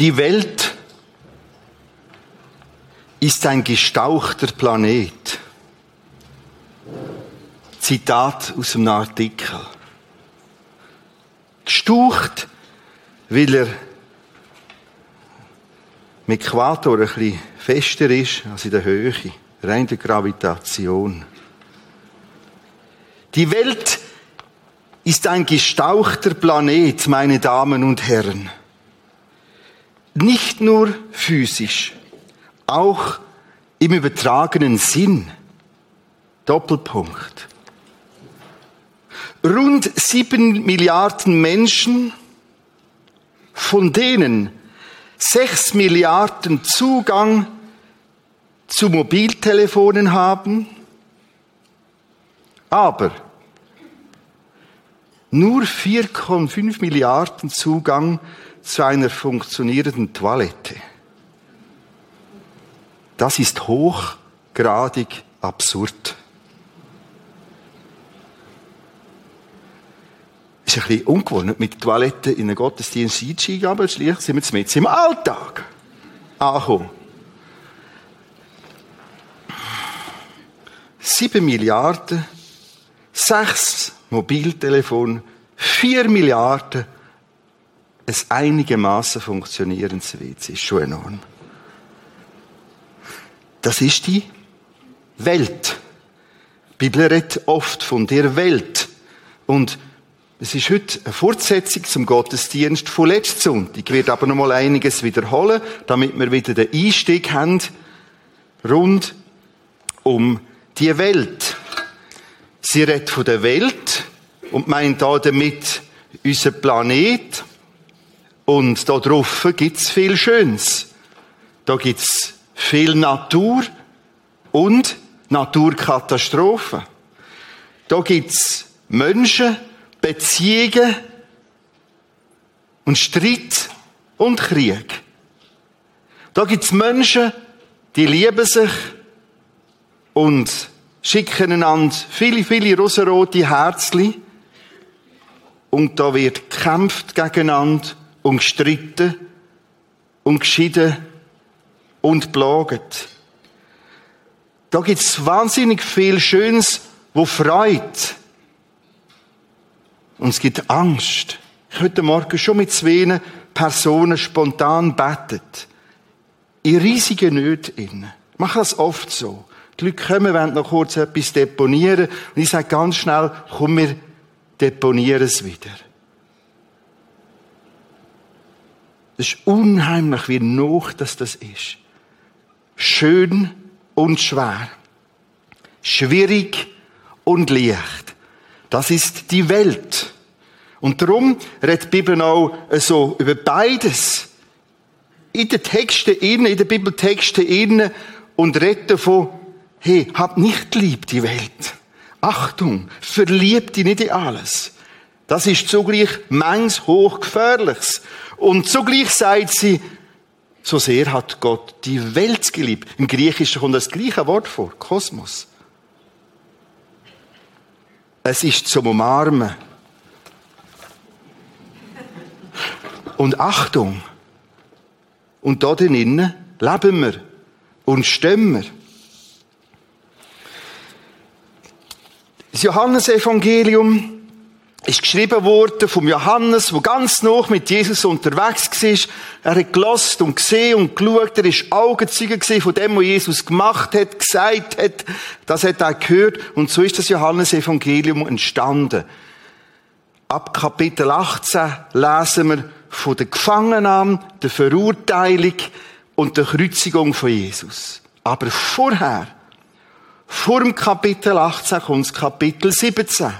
Die Welt ist ein gestauchter Planet. Zitat aus einem Artikel. Gestaucht, weil er im Äquator ein bisschen fester ist als in der Höhe, rein der Gravitation. Die Welt ist ein gestauchter Planet, meine Damen und Herren. Nicht nur physisch, auch im übertragenen Sinn. Doppelpunkt. Rund sieben Milliarden Menschen, von denen sechs Milliarden Zugang zu Mobiltelefonen haben, aber nur 4,5 Milliarden Zugang zu einer funktionierenden Toilette. Das ist hochgradig absurd. ist ein bisschen ungewohnt, mit Toilette in einen Gottesdienst einzusteigen, aber schlicht sind wir jetzt im Alltag angekommen. Sieben Milliarden, sechs Mobiltelefon, vier Milliarden, ein einigermaßen funktionierendes WC. Ist schon enorm. Das ist die Welt. Die Bibel redet oft von der Welt. Und es ist heute eine Fortsetzung zum Gottesdienst von letzten Sonntag. Ich werde aber noch mal einiges wiederholen, damit wir wieder den Einstieg haben rund um die Welt. Sie redet von der Welt und meint da damit unser Planet. Und da drauf gibt's viel Schönes. Da gibt's viel Natur und Naturkatastrophen. Da gibt's Menschen, Beziehungen und Streit und Krieg. Da gibt's Menschen, die lieben sich und schicken einander viele, viele rosarote Herzli. Und da wird gekämpft gegeneinander und gestritten und geschieden und plaget. Da gibt's wahnsinnig viel Schönes, wo freut. Und es gibt Angst. Ich heute Morgen schon mit zwei Personen spontan bettet. In riesigen Nöten innen. Ich mache das oft so. Die Leute kommen, wollen noch kurz etwas deponieren. Und ich sage ganz schnell, komm, wir deponieren es wieder. Das ist unheimlich, wie noch das das ist. Schön und schwer. Schwierig und leicht. Das ist die Welt. Und darum redet die Bibel auch so über beides. In den Texten innen, in den Bibeltexten innen und redet davon, hey, hab nicht lieb die Welt. Achtung, verlieb dich nicht in alles. Das ist zugleich mangs hochgefährliches. Und zugleich sagt sie, so sehr hat Gott die Welt geliebt. Im Griechischen kommt das gleiche Wort vor, Kosmos. Es ist zum Umarmen. Und Achtung. Und da drinnen leben wir und stehen wir. Das Johannesevangelium ist geschrieben worden vom Johannes, wo ganz noch mit Jesus unterwegs war. Er hat gelost und gesehen und geschaut. Er ist Augenzeuge von dem, was Jesus gemacht hat, gesagt hat. Das hat er gehört. Und so ist das Johannesevangelium entstanden. Ab Kapitel 18 lesen wir von der Gefangennahme, der Verurteilung und der Kreuzigung von Jesus. Aber vorher, vor dem Kapitel 18 kommt das Kapitel 17.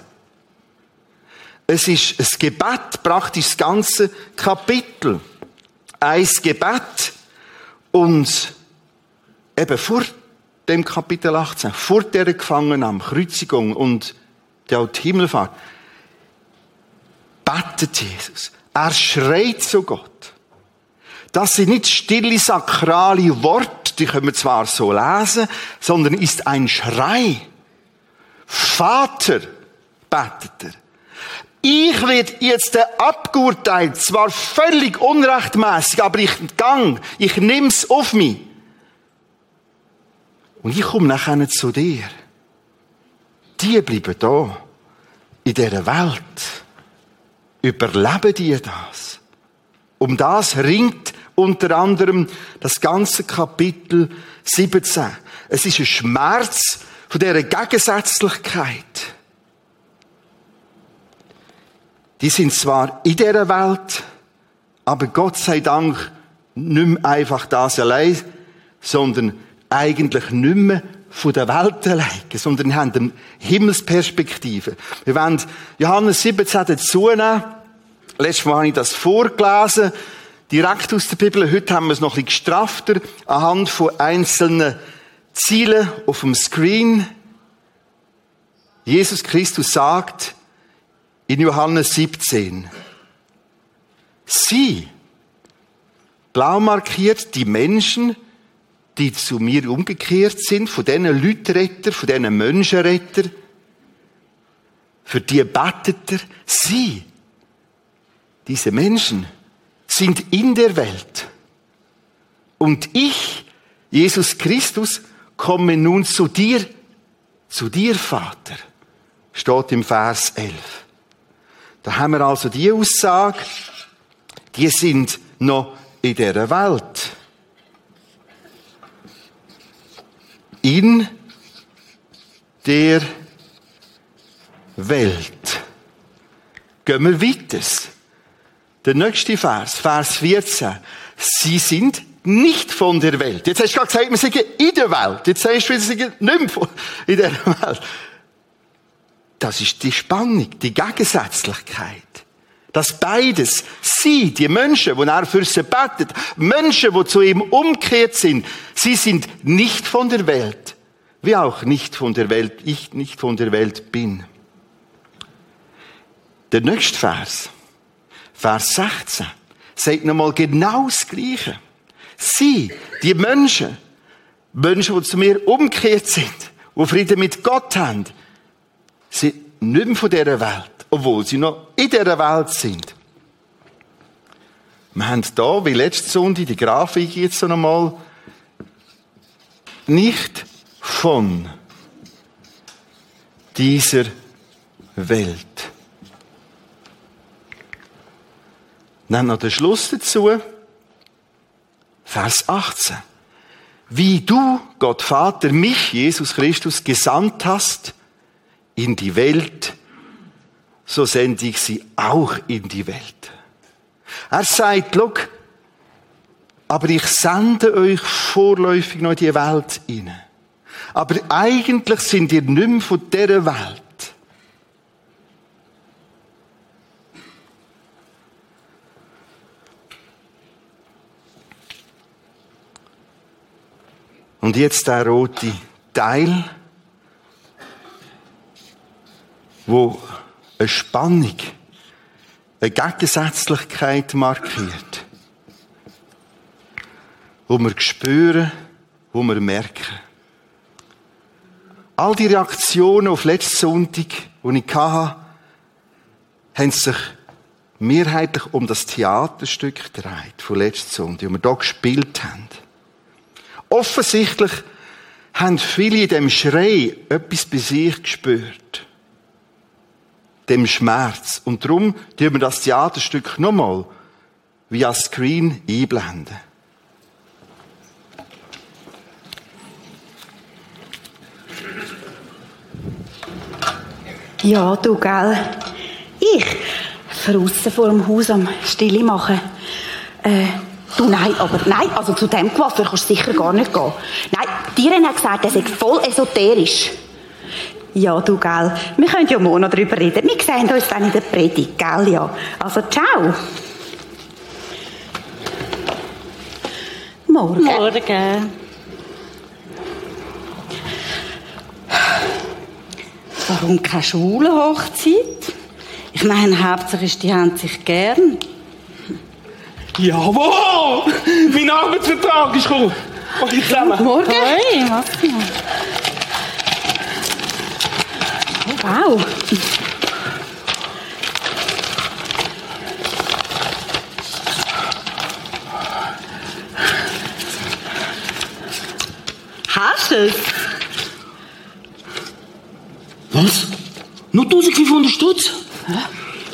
Es ist ein Gebet, praktisch das ganze Kapitel. Ein Gebet und eben vor dem Kapitel 18, vor der Gefangennahme, Kreuzigung und der Himmelfahrt, betet Jesus. Er schreit zu Gott. Das sind nicht stille sakrale Worte, die können wir zwar so lesen, sondern ist ein Schrei. Vater, betet er. Ich werde jetzt abgeurteilt, zwar völlig unrechtmäßig, aber ich gang, ich nimm's auf mich. Und ich komme nachher zu dir. Die bleiben da. In dieser Welt. Überleben die das? Um das ringt unter anderem das ganze Kapitel 17. Es ist ein Schmerz von dieser Gegensätzlichkeit. Die sind zwar in dieser Welt, aber Gott sei Dank nicht mehr einfach das allein, sondern eigentlich nicht mehr von der Welt allein, sondern haben eine Himmelsperspektive. Wir wollen Johannes 17 dazu nehmen. Letztes Mal habe ich das vorgelesen, direkt aus der Bibel. Heute haben wir es noch ein bisschen gestrafter, anhand von einzelnen Zielen auf dem Screen. Jesus Christus sagt, in Johannes 17. Sie, blau markiert, die Menschen, die zu mir umgekehrt sind, von diesen Lütretter, von diesen Menschenretter, für die betet er, sie, diese Menschen, sind in der Welt. Und ich, Jesus Christus, komme nun zu dir, zu dir, Vater, steht im Vers 11. Da haben wir also die Aussage, die sind noch in der Welt. In der Welt. Gehen wir weiter. Der nächste Vers, Vers 14. Sie sind nicht von der Welt. Jetzt hast du gerade gesagt, wir sind in der Welt. Jetzt sagst du, wir sind nicht mehr in der Welt. Das ist die Spannung, die Gegensätzlichkeit. Dass beides, sie, die Menschen, die er für sie betet, Menschen, die zu ihm umgekehrt sind, sie sind nicht von der Welt, wie auch nicht von der Welt, ich nicht von der Welt bin. Der nächste Vers, Vers 16, sagt nochmal genau das Gleiche. Sie, die Menschen, Menschen, die zu mir umgekehrt sind, die Frieden mit Gott haben, sind nicht mehr von dieser Welt, obwohl sie noch in dieser Welt sind. Wir haben da, wie letzte Sonntag, die Grafik jetzt so nochmal, nicht von dieser Welt. Dann noch der Schluss dazu, Vers 18. Wie du, Gott Vater, mich, Jesus Christus, gesandt hast, in die Welt, so sende ich sie auch in die Welt. Er sagt, look, aber ich sende euch vorläufig noch in die Welt hinein. Aber eigentlich sind ihr nicht mehr von dieser Welt. Und jetzt der rote Teil. Wo eine Spannung, eine Gegensätzlichkeit markiert. Wo wir spüren, wo wir merken. All die Reaktionen auf letzten Sonntag, die ich hatte, haben sich mehrheitlich um das Theaterstück gedreht, von letzten Sonntag, das wir hier gespielt haben. Offensichtlich haben viele in dem Schrei etwas bei sich gespürt dem Schmerz. Und darum tun wir das Theaterstück nochmal via Screen einblenden. Ja, du, gell. Ich draussen vor dem Haus am Stille machen. Äh, du, nein, aber nein, also zu dem Coiffeur kannst du sicher gar nicht gehen. Nein, Tieren hat gesagt, das ist voll esoterisch. Ja, du, gell. Wir können ja morgen noch darüber reden. Wir sehen uns dann in der Predigt, gell, ja. Also, ciao. Morgen. Morgen. Warum keine Schulenhochzeit? Ich meine, hauptsächlich die haben sich gern. Jawohl! Mein Arbeitsvertrag ist gekommen. Morgen. Hoi, was? Wow. Haschels. Was? Nur 1500 Stutz?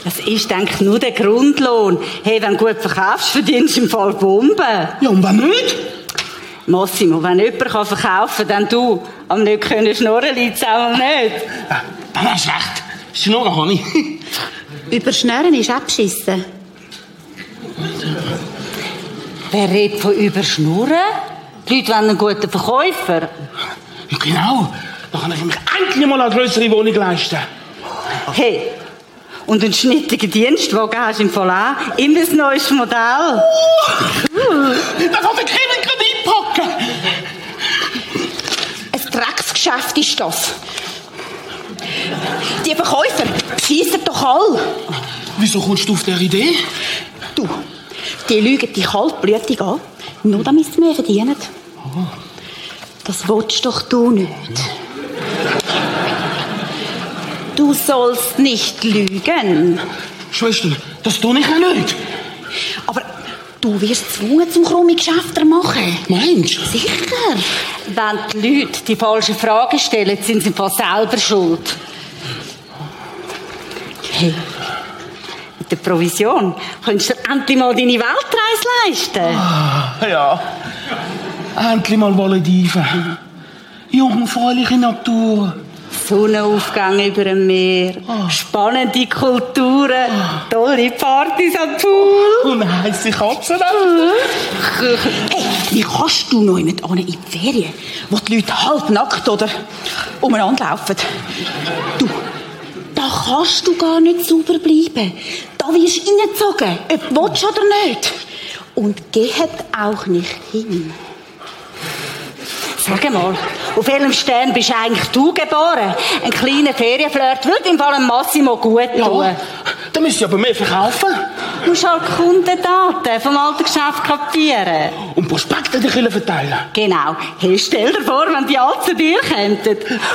Das ist, denke ich, nur der Grundlohn. Hey, wenn du gut verkaufst, verdienst du im Fall Bomben. Ja, und wenn nicht? Massimo, wenn jemand verkaufen kann, dann du. Am nicht können schnurren liegt es auch nicht. Äh, Hast du recht. Schnurren habe ich. Überschnurren ist abschissen. Wer redet von Überschnurren? Die Leute wollen einen guten Verkäufer. Ja, genau. Dann kann ich mir endlich mal eine größere Wohnung leisten. Hey, und einen schnittigen Dienstwagen hast du im Fall auch. Immer das neueste Modell. Da kann der Kevin gerade einpacken. Ein Drecksgeschäft ist das. Die Verkäufer schießen doch all. Wieso kommst du auf diese Idee? Du, die lügen dich kaltblütig an, nur damit sie mehr verdienen. Das willst doch du nicht. Du sollst nicht lügen. Schwester, das tue ich auch nicht. Aber du wirst gezwungen zum krumme Geschäfte machen. Meinst du? Sicher. Wenn die Leute die falschen Fragen stellen, sind sie fast selber schuld. Hey, mit der Provision kannst du endlich mal deine Weltreise leisten. Ja. Endlich mal Malediven. Jungfräuliche Natur. Sonnenaufgang über dem Meer, spannende Kulturen, tolle Partys am Pool. Und heisse Katzen Hey, wie kannst du noch jemand an in die Ferien, wo die Leute halbnackt oder umeinander laufen? Du, da kannst du gar nicht sauber bleiben. Da wirst du reingezogen, ob du willst oder nicht. Und geht auch nicht hin. Sag mal, auf welchem Stern bist eigentlich du geboren? Ein kleiner Ferienflirt würde im Fall Massimo gut tun. Ja, dann müsst ihr aber mehr verkaufen. Du musst halt Kundendaten vom alten Geschäft kapieren. Und Prospekte Kille verteilen. Genau. Hey, stell dir vor, wenn die alle zu dir kämen.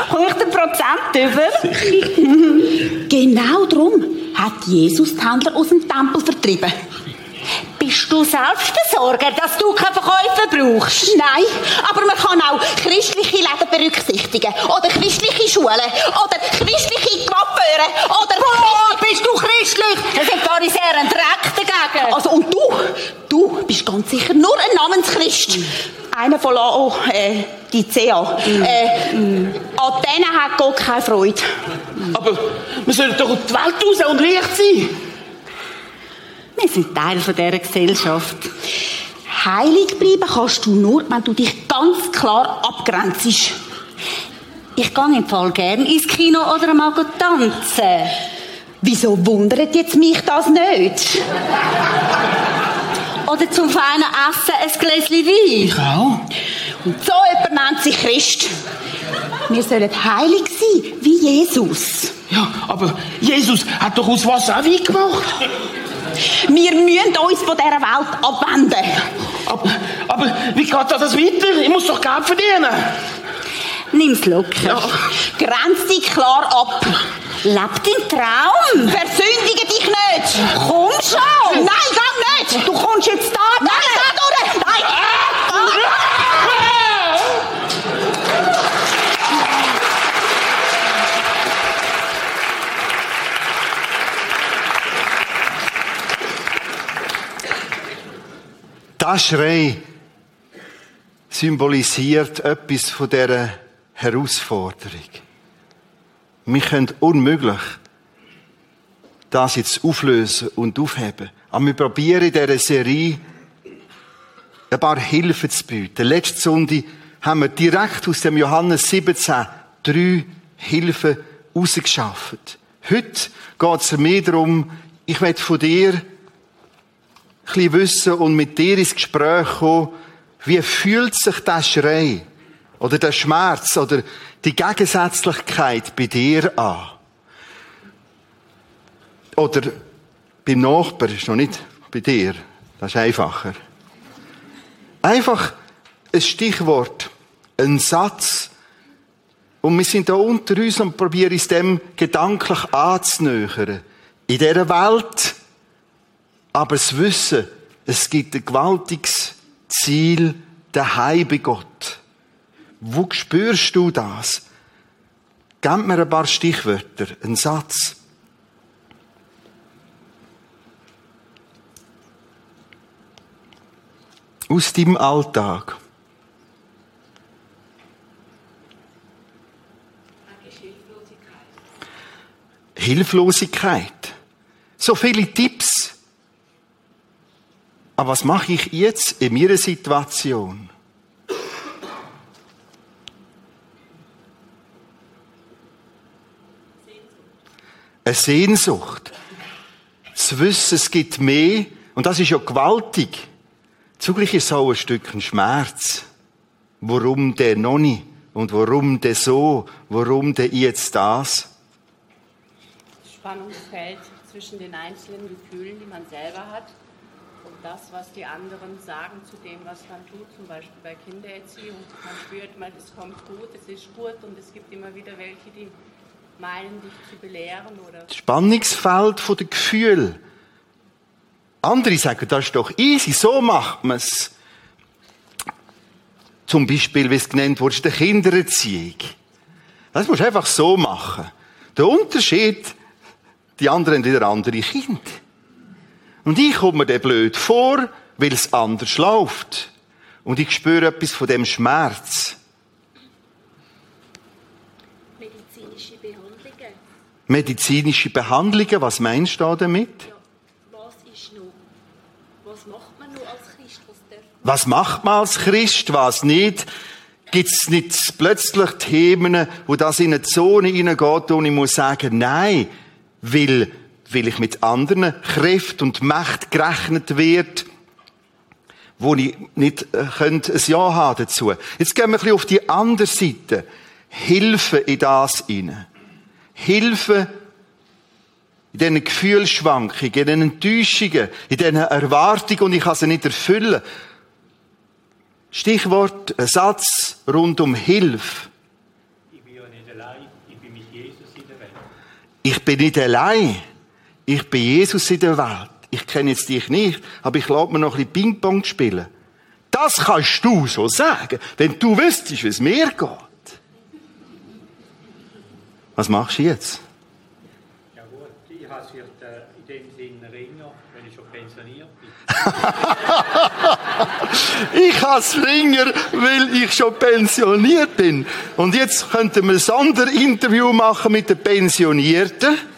Komm ich den Prozent über? genau darum hat Jesus die Händler aus dem Tempel vertrieben. Bist du selbst der Sorge, dass du keine Verkäufer brauchst? Nein, aber man kann auch christliche Läden berücksichtigen. Oder christliche Schulen. Oder christliche Coiffeure. Oder... Oh, bist du christlich? Das sind Pharisäer ein Dreck dagegen. Also, und du? Du bist ganz sicher nur ein Namenschrist. Einer von Lao, äh, die CA. Äh, an denen hat Gott keine Freude. Aber wir sollen doch auf die Welt raus und Licht sein. Wir sind Teil von dieser Gesellschaft. Heilig bleiben kannst du nur, wenn du dich ganz klar abgrenzt. Ich gehe im Fall gern ins Kino oder mal tanzen. Wieso wundert jetzt mich das nicht? Oder zum feinen Essen ein Gläschen Wein. Ich auch. Und so jemand nennt sich Christ. Wir sollen heilig sein, wie Jesus. Ja, aber Jesus hat doch aus Wasser auch Wein gemacht. Wir müssen uns von dieser Welt abwenden. Aber, aber wie geht das weiter? Ich muss doch Geld verdienen. Nimm's locker. Grenz dich klar ab. Leb deinen Traum. Versündige dich nicht. Komm schon. Nein, geh nicht. Du kommst jetzt da. Nein, da durch. Nein. Das Schrei symbolisiert etwas von dieser Herausforderung. Wir können unmöglich das jetzt auflösen und aufheben. Aber wir probieren in dieser Serie ein paar Hilfen zu bieten. Letzte Sonntag haben wir direkt aus dem Johannes 17 drei Hilfen rausgeschafft. Heute geht es mir darum, ich will von dir bisschen wissen und mit dir ins Gespräch kommen, wie fühlt sich der Schrei oder der Schmerz oder die Gegensätzlichkeit bei dir an? Oder beim Nachbar ist noch nicht bei dir. Das ist einfacher. Einfach ein Stichwort, ein Satz. Und wir sind da unter uns und probieren uns dem gedanklich anzunähern. In dieser Welt, aber das Wissen, es gibt ein gewaltiges Ziel daheim bei Gott. Wo spürst du das? Gib mir ein paar Stichwörter, einen Satz. Aus deinem Alltag. Hilflosigkeit. So viele Tipps. Aber was mache ich jetzt in meiner Situation? Eine Sehnsucht. Zu wissen, es gibt mehr. Und das ist ja gewaltig. Zugleich ist es auch ein Stück Schmerz. Warum der noch nicht? Und warum der so? Warum der jetzt das? Spannungsfeld zwischen den einzelnen Gefühlen, die man selber hat, das, was die anderen sagen zu dem, was man tut, zum Beispiel bei Kindererziehung. Man spürt mal, es kommt gut, es ist gut und es gibt immer wieder welche, die meinen, dich zu belehren oder. Das Spannungsfeld der Gefühl. Andere sagen, das ist doch easy, so macht man es. Zum Beispiel, wie es genannt wurde, der Kindererziehung. Das musst du einfach so machen. Der Unterschied die anderen haben wieder andere Kinder. Und ich komme mir dann blöd vor, weil es anders läuft. Und ich spüre etwas von dem Schmerz. Medizinische Behandlungen. Medizinische Behandlungen, was meinst du damit? Ja, was ist noch? Was macht man noch als Christ? Was Was macht man als Christ, was nicht? Gibt es nicht plötzlich Themen, wo das in eine Zone hineingeht und ich muss sagen, nein, weil, weil ich mit anderen Kräften und Macht gerechnet wird, wo ich nicht äh, könnte ein Ja haben dazu. Jetzt gehen wir ein bisschen auf die andere Seite. Hilfe in das hinein. Hilfe in diesen Gefühlsschwankungen, in diesen Enttäuschungen, in diesen Erwartungen und ich kann sie nicht erfüllen. Stichwort, ein Satz rund um Hilfe. Ich bin ja nicht allein, ich bin mit Jesus in der Welt. Ich bin nicht allein. Ich bin Jesus in der Welt. Ich kenne jetzt dich nicht, aber ich lade mir noch ein bisschen Ping-Pong spielen. Das kannst du so sagen, wenn du wüsstest, wie es mir geht. Was machst du jetzt? Ja gut, ich habe vielleicht äh, in dem Sinne Ringer, wenn ich schon pensioniert bin. Ich has Ringer, weil ich schon pensioniert bin. Und jetzt könnten wir ein Sonderinterview machen mit den Pensionierten.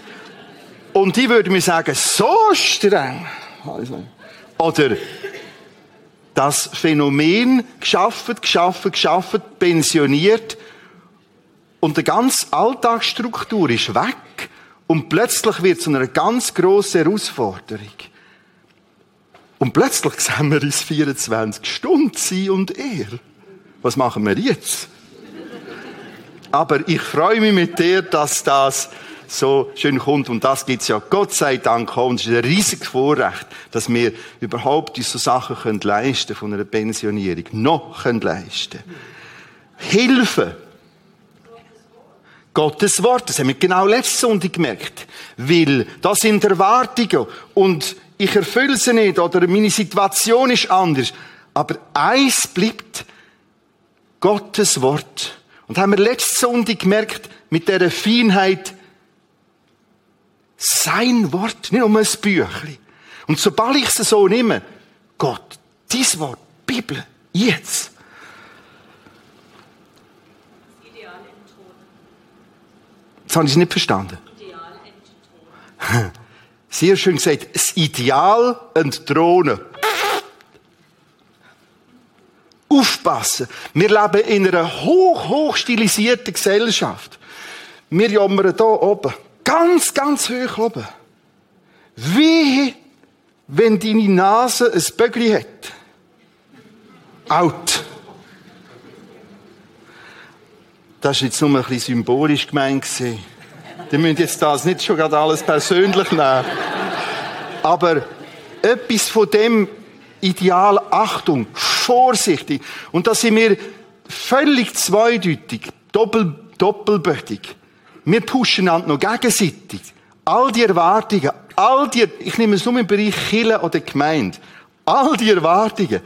Und die würden mir sagen, so streng. Oder das Phänomen geschaffen, geschaffen, geschaffen, pensioniert und die ganze Alltagsstruktur ist weg und plötzlich wird es zu einer ganz grossen Herausforderung. Und plötzlich sehen wir uns 24 Stunden, sie und er. Was machen wir jetzt? Aber ich freue mich mit dir, dass das so schön kommt. Und das gibt's ja Gott sei Dank auch. Und es ist ein riesiges Vorrecht, dass wir überhaupt so Sachen können leisten von einer Pensionierung. Noch können leisten. Hilfe. Gottes Wort. Das haben wir genau letzte Sonntag gemerkt. Weil das sind Erwartungen und ich erfülle sie nicht oder meine Situation ist anders. Aber eins bleibt Gottes Wort. Und haben wir letzte Sonntag gemerkt, mit dieser Feinheit, sein Wort, nicht um ein Büchlein. Und sobald ich es so nehme, Gott, dies Wort, Bibel, jetzt. Jetzt habe ich es nicht verstanden. Sehr schön gesagt, das Ideal entthronen. Aufpassen. Wir leben in einer hoch, hoch stilisierten Gesellschaft. Wir jammern hier oben. Ganz, ganz hoch oben. Wie, wenn deine Nase ein Bögli hat. Out. Das war jetzt nur ein bisschen symbolisch gemeint. Die müssen jetzt das nicht schon gerade alles persönlich nehmen. Aber etwas von dem Ideal, Achtung, vorsichtig. Und da sind wir völlig zweideutig, doppel, doppelbötig. Wir pushen einander noch gegenseitig. All die Erwartungen, all die, ich nehme es nur im Bereich Kirche oder Gemeinde, all die Erwartungen.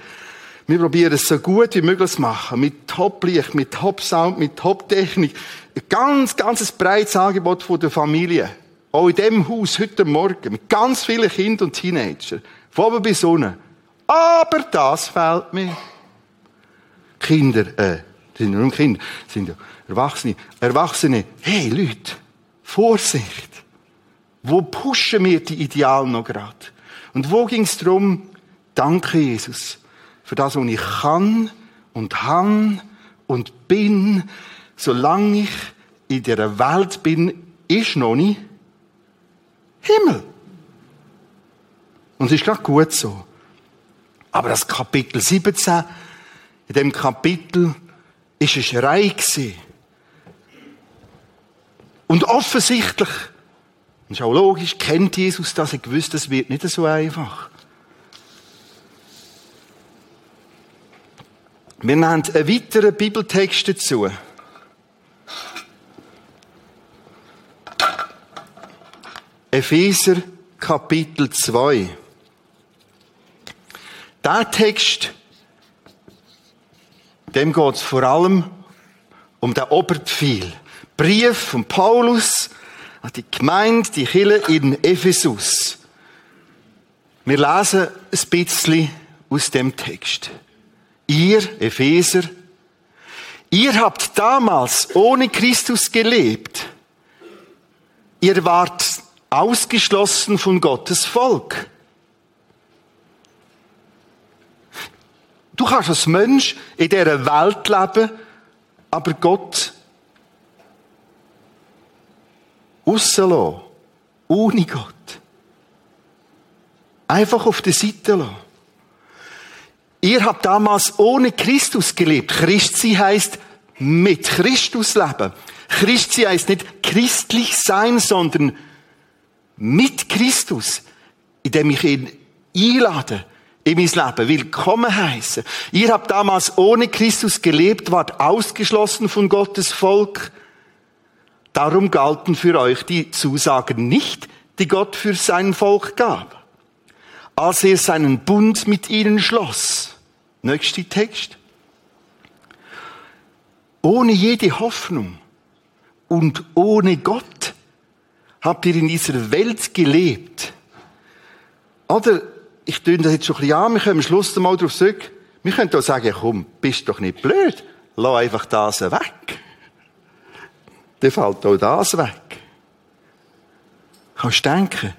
Wir probieren es so gut wie möglich zu machen. Mit Top-Licht, mit Top-Sound, mit Top-Technik. Ein ganz, ganz breites Angebot von der Familie. Auch in dem Haus heute Morgen. Mit ganz vielen Kindern und Teenagern. Von oben bis unten. Aber das fehlt mir. Kinder, äh, sind ja nur Kinder, sind ja Erwachsene. Erwachsene, hey Leute, Vorsicht. Wo pushen wir die Ideale noch gerade? Und wo ging es darum, danke Jesus, für das, was ich kann und han und bin, solange ich in dieser Welt bin, ist noch nicht Himmel. Und es ist gerade gut so. Aber das Kapitel 17, in dem Kapitel ist ein Schrei gewesen. Und offensichtlich, das ist auch logisch, kennt Jesus das, er gewusst, das wird nicht so einfach. Wir nehmen einen weiteren Bibeltext dazu. Epheser Kapitel 2. Der Text, dem geht es vor allem um den Oberbefehl. Brief von Paulus an die Gemeinde, die Kirche in Ephesus. Wir lesen ein bisschen aus dem Text. Ihr, Epheser, ihr habt damals ohne Christus gelebt. Ihr wart ausgeschlossen von Gottes Volk. Du kannst als Mensch in dieser Welt leben, aber Gott rauslassen. Ohne Gott. Einfach auf der Seite lassen. Ihr habt damals ohne Christus gelebt. Christi heißt mit Christus leben. Christi heißt nicht christlich sein, sondern mit Christus, indem ich ihn einlade in mein Leben, willkommen heißen. Ihr habt damals ohne Christus gelebt, wart ausgeschlossen von Gottes Volk. Darum galten für euch die Zusagen nicht, die Gott für sein Volk gab. Als er seinen Bund mit ihnen schloss. Nächster Text. Ohne jede Hoffnung und ohne Gott habt ihr in dieser Welt gelebt. Oder, ich tue das jetzt schon ein bisschen an, wir können am Schluss mal darauf zurück. Wir können auch sagen, komm, bist doch nicht blöd. Lass einfach das weg. Dann fällt auch das weg. Kannst denken,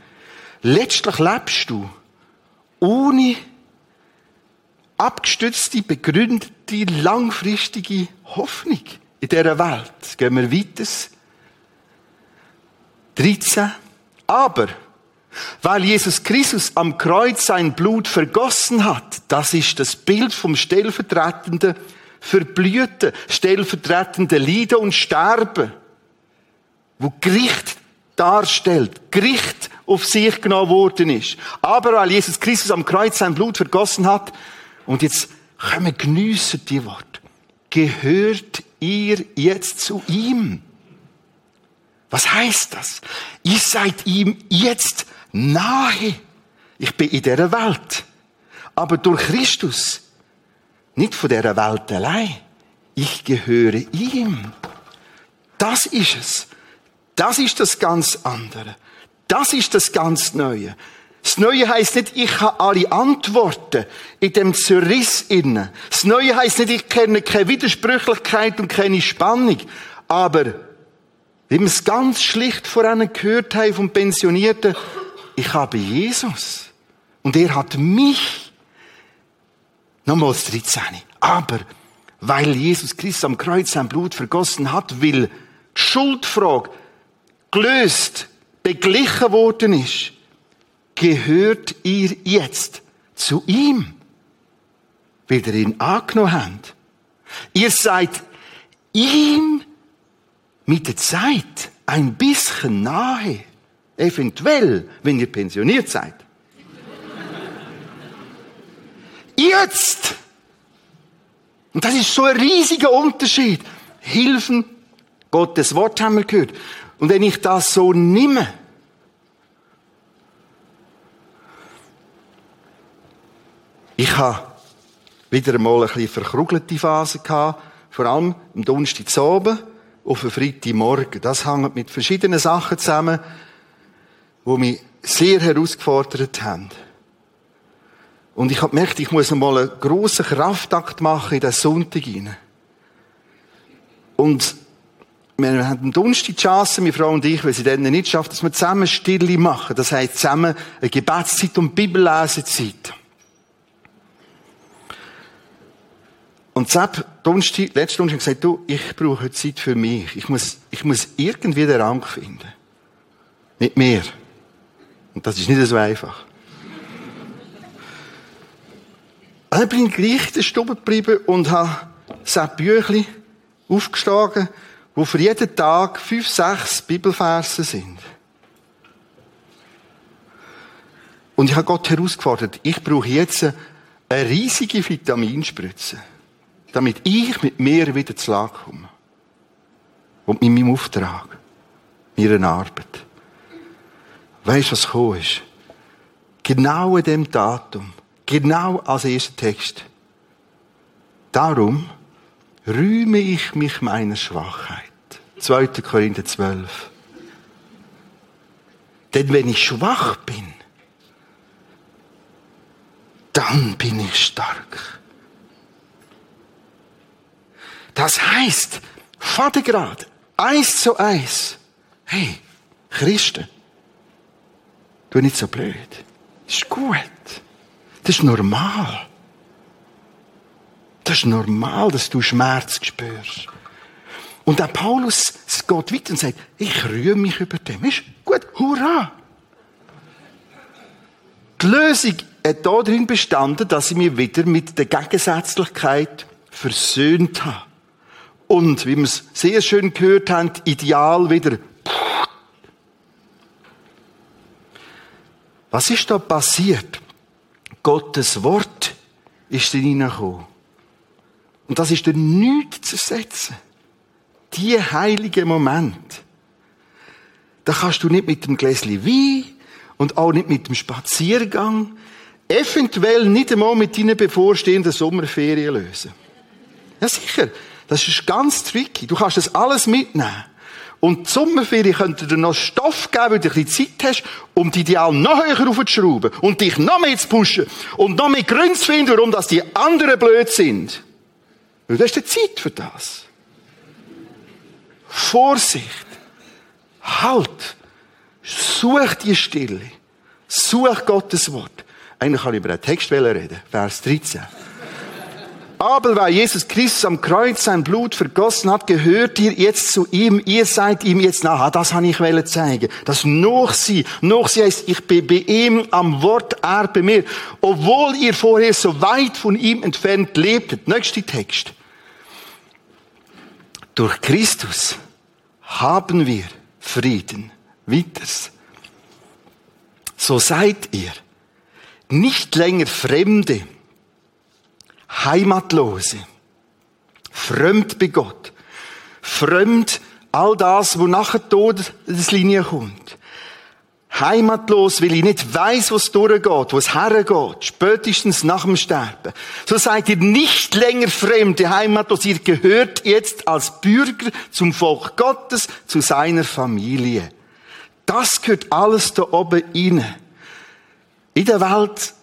letztlich lebst du ohne abgestützte, begründete, langfristige Hoffnung in dieser Welt. Gehen wir weiter. 13. Aber, weil Jesus Christus am Kreuz sein Blut vergossen hat, das ist das Bild vom stellvertretenden Verblühten, stellvertretenden Leiden und Sterben, wo Gericht darstellt, Gericht auf sich genommen worden ist. Aber weil Jesus Christus am Kreuz sein Blut vergossen hat, und jetzt wir geniessen die Worte, gehört ihr jetzt zu ihm. Was heißt das? Ihr seid ihm jetzt nahe. Ich bin in dieser Welt. Aber durch Christus. Nicht von dieser Welt allein. Ich gehöre ihm. Das ist es. Das ist das ganz andere. Das ist das ganz Neue. Das Neue heißt nicht, ich habe alle Antworten in dem Zerriss innen. Das Neue heißt nicht, ich kenne keine Widersprüchlichkeit und keine Spannung. Aber wie wir es ganz schlicht voran gehört haben vom Pensionierten, ich habe Jesus. Und er hat mich. Nochmals 13. Aber, weil Jesus Christus am Kreuz sein Blut vergossen hat, will Schuldfrage gelöst, beglichen worden ist, gehört ihr jetzt zu ihm, weil ihr ihn angenommen habt. Ihr seid ihm mit der Zeit ein bisschen nahe. Eventuell, wenn ihr pensioniert seid. Jetzt! Und das ist so ein riesiger Unterschied. Hilfen, Gottes Wort haben wir gehört. Und wenn ich das so nehme, ich habe wieder einmal ein bisschen verkrugelte Phase gehabt, vor allem am Donnerstag oben auf den Freitagmorgen. Das hängt mit verschiedenen Sachen zusammen, die mich sehr herausgefordert haben. Und ich habe gemerkt, ich muss einmal einen grossen Kraftakt machen in den Sonntag hinein. Und wir haben am Donnerstag die Chance, meine Frau und ich, weil sie dann nicht schafft, dass wir zusammen Stille machen. Das heisst, zusammen eine Gebetszeit und Bibellesezeit. Und Sepp, Donnerstag, letzte Donnerstag, gesagt, du, ich brauche Zeit für mich. Ich muss, ich muss irgendwie den Rang finden. Nicht mehr. Und das ist nicht so einfach. Dann bin ich gleich in der Stube geblieben und habe Sepp Büchli aufgeschlagen, wo für jeden Tag fünf, sechs Bibelverse sind. Und ich habe Gott herausgefordert, ich brauche jetzt eine riesige Vitaminspritze damit ich mit mir wieder zu Lage komme. Und mit meinem Auftrag, meiner Arbeit. Weißt du, was gekommen ist? Genau in dem Datum, genau als erster Text. Darum rühme ich mich meiner Schwachheit. 2. Korinther 12. Denn wenn ich schwach bin, dann bin ich stark. Das heißt, Vatergrad, eins zu eins. Hey, Christen, du nicht so blöd. Das ist gut. Das ist normal. Das ist normal, dass du Schmerz spürst. Und der Paulus geht weiter und sagt, ich rühre mich über dem. Ist gut, hurra! Die Lösung hat darin bestanden, dass ich mich wieder mit der Gegensätzlichkeit versöhnt habe. Und, wie wir es sehr schön gehört haben, ideal wieder. Was ist da passiert? Gottes Wort ist da hineingekommen. Und das ist dir nichts zu ersetzen. Die heilige Moment. Da kannst du nicht mit dem Gläschen Wein und auch nicht mit dem Spaziergang, eventuell nicht einmal mit deinen bevorstehenden Sommerferien lösen. Ja, sicher. Das ist ganz tricky. Du kannst das alles mitnehmen. Und die Sommerferien könnte dir noch Stoff geben, weil du ein bisschen Zeit hast, um die Ideal noch höher aufzuschrauben und dich noch mehr zu pushen und noch mehr Gründe zu finden, warum das die anderen blöd sind. Weil du hast die Zeit für das. Vorsicht. Halt. Such die Stille. Such Gottes Wort. Eigentlich kann ich über einen Text reden. Vers 13. Aber weil Jesus Christus am Kreuz sein Blut vergossen hat, gehört ihr jetzt zu ihm. Ihr seid ihm jetzt nach. Ah, das habe ich wollen zeigen. Das noch sie, noch sie heißt, ich bin bei ihm am Wort, er bei mir. Obwohl ihr vorher so weit von ihm entfernt lebtet. Nächster Text. Durch Christus haben wir Frieden. Weiters. So seid ihr nicht länger Fremde Heimatlose, fremd bei Gott, fremd all das, wo nachher die Todeslinie kommt. Heimatlos, weil ich nicht weiß, was durchgeht, wo hergeht, spätestens nach dem Sterben. So seid ihr nicht länger fremde, heimatlos. Ihr gehört jetzt als Bürger zum Volk Gottes, zu seiner Familie. Das gehört alles da oben rein. In der Welt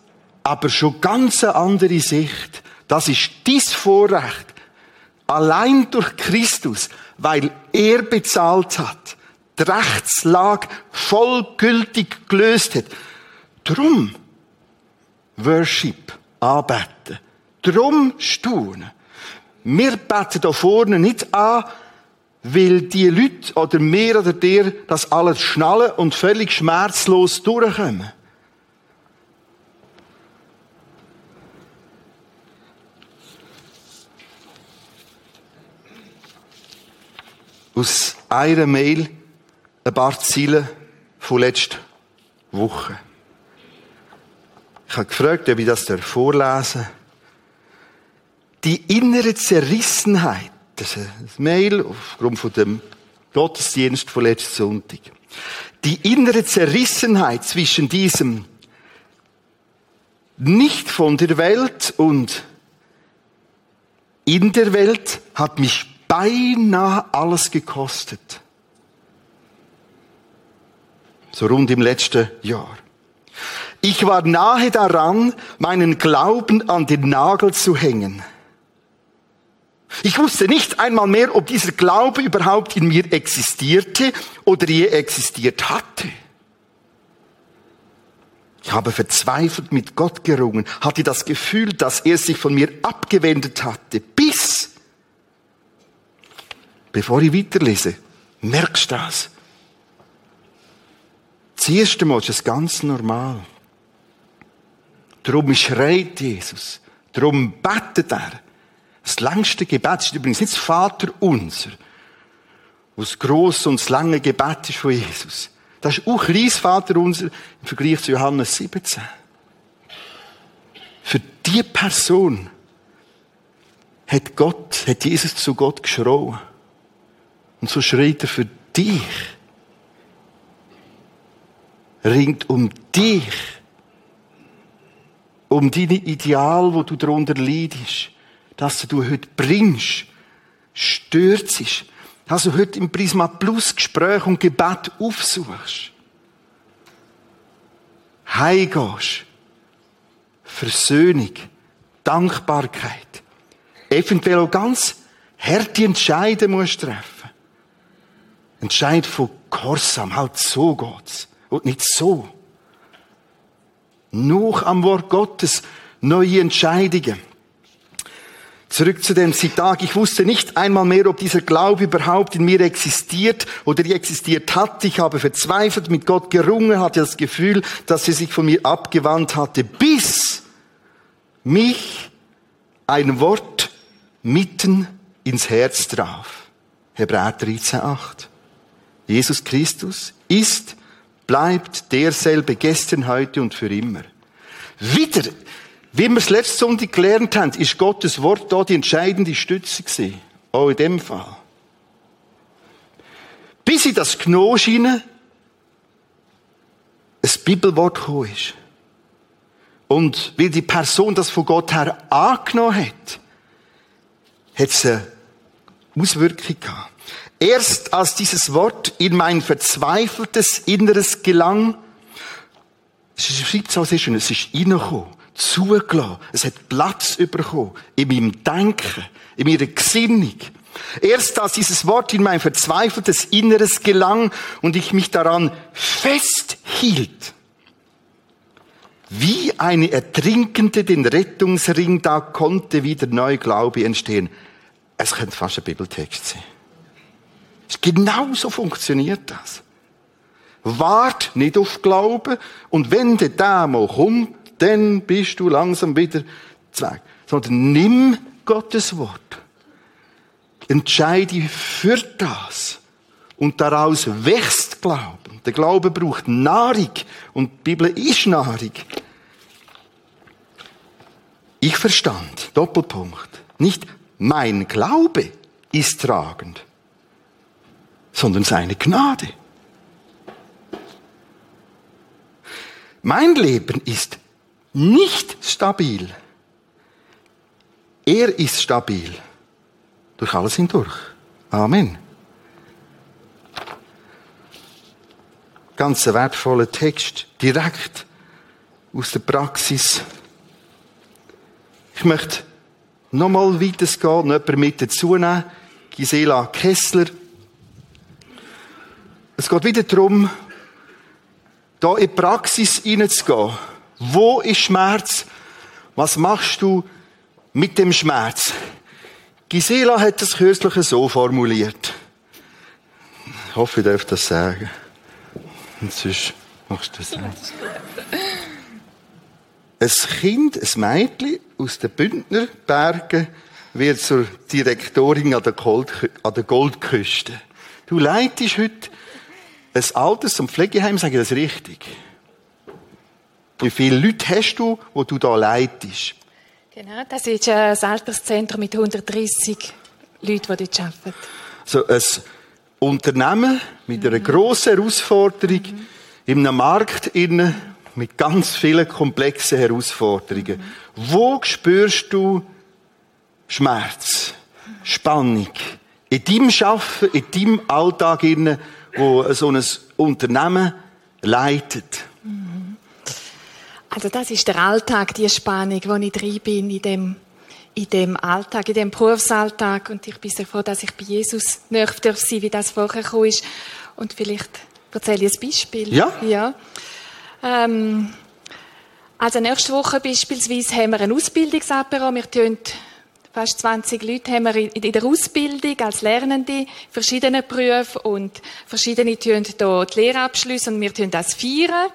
aber schon ganz eine andere Sicht. Das ist dies Vorrecht. Allein durch Christus, weil er bezahlt hat, die Rechtslage vollgültig gelöst hat. Drum Worship, anbeten. Drum staunen. Wir beten da vorne nicht an, weil die Leute oder mehr oder der das alles schnallen und völlig schmerzlos durchkommen. aus einer Mail ein paar Ziele von letzter Woche. Ich habe gefragt, ob ich das vorlesen darf. Die innere Zerrissenheit, das ist ein Mail aufgrund von dem Gottesdienst von letzten Sonntag. Die innere Zerrissenheit zwischen diesem nicht von der Welt und in der Welt hat mich beinahe alles gekostet. So rund im letzten Jahr. Ich war nahe daran, meinen Glauben an den Nagel zu hängen. Ich wusste nicht einmal mehr, ob dieser Glaube überhaupt in mir existierte oder je existiert hatte. Ich habe verzweifelt mit Gott gerungen, hatte das Gefühl, dass er sich von mir abgewendet hatte, bis, bevor ich weiterlese, merkst du das? Das erste Mal ist es ganz normal. Darum schreit Jesus. Darum betet er. Das längste Gebet ist übrigens nicht das Vater unser, was gross und das lange Gebet ist von Jesus. Das ist auch kleines Vater unser im Vergleich zu Johannes 17. Für die Person hat Gott, hat Jesus zu Gott geschrien. Und so schreit er für dich. Ringt um dich. Um deine Ideal, wo du darunter leidest. Dass du heute bringst. Stürzt dass du heute im Prisma Plus Gespräch und Gebet aufsuchst. Heimgehst. Versöhnung. Dankbarkeit. Eventuell auch ganz harte Entscheide musst treffen. Entscheid von Gehorsam. Halt so geht's. Und nicht so. Noch am Wort Gottes neue Entscheidungen. Zurück zu dem Zitat. Ich wusste nicht einmal mehr, ob dieser Glaube überhaupt in mir existiert oder existiert hat. Ich habe verzweifelt mit Gott gerungen, hatte das Gefühl, dass er sich von mir abgewandt hatte, bis mich ein Wort mitten ins Herz traf. Hebräer 13,8. Jesus Christus ist, bleibt derselbe gestern, heute und für immer. Wieder wie wir es letzte Sonntag gelernt haben, ist Gottes Wort da die entscheidende Stütze gewesen. Auch in dem Fall. Bis in das Knosch hinein ein Bibelwort gekommen ist. Und weil die Person das von Gott her angenommen hat, hat es eine Auswirkung gehabt. Erst als dieses Wort in mein verzweifeltes Inneres gelang, es schreibt so sehr schön, es ist reingekommen zugelassen. Es hat Platz bekommen. In meinem Denken, in meiner Gesinnung. Erst als dieses Wort in mein verzweifeltes Inneres gelang und ich mich daran festhielt, wie eine Ertrinkende den Rettungsring, da konnte wieder neu Glaube entstehen. Es könnte fast ein Bibeltext sein. Genau so funktioniert das. Wart nicht auf Glauben und wenn der Dämon kommt, dann bist du langsam wieder zweig. Sondern nimm Gottes Wort. Entscheide für das. Und daraus wächst Glauben. Der Glaube braucht Nahrung. Und die Bibel ist Nahrung. Ich verstand, Doppelpunkt, nicht mein Glaube ist tragend, sondern seine Gnade. Mein Leben ist nicht stabil. Er ist stabil. Durch alles hindurch. Amen. Ganz ein wertvoller Text. Direkt aus der Praxis. Ich möchte nochmal weitergehen jemanden mit dazu nehmen. Gisela Kessler. Es geht wieder darum, da in die Praxis hineinzugehen. Wo ist Schmerz? Was machst du mit dem Schmerz? Gisela hat das kürzlich so formuliert. Ich hoffe, ich darf das sagen. Und sonst machst du das nicht. Ein Kind, ein Mädchen aus den Bündner Bergen wird zur Direktorin an der, an der Goldküste. Du leitest heute ein Alters- und Pflegeheim, sage ich das richtig? Wie viele Leute hast du, wo du da leitest? Genau, das ist ein Alterszentrum mit 130 Leuten, die dort arbeiten. So ein Unternehmen mit einer grossen Herausforderung mhm. in einem Markt innen mit ganz vielen komplexen Herausforderungen. Mhm. Wo spürst du Schmerz, Spannung. In deinem Schaffen, in deinem Alltag, inne, wo so ein Unternehmen leitet. Also das ist der Alltag, die Spannung, wo ich drin bin in dem, in dem Alltag, in dem Berufsalltag. Und ich bin sehr froh, dass ich bei Jesus nicht darf sein, wie das vorher gekommen ist. Und vielleicht erzähle ich ein Beispiel. Ja. Ja. Ähm, also nächste Woche beispielsweise haben wir ein Ausbildungsapero. Wir tun fast 20 Leute haben wir in der Ausbildung als Lernende, verschiedene Berufe und verschiedene tun hier die Lehrabschlüsse und wir tun das feiern.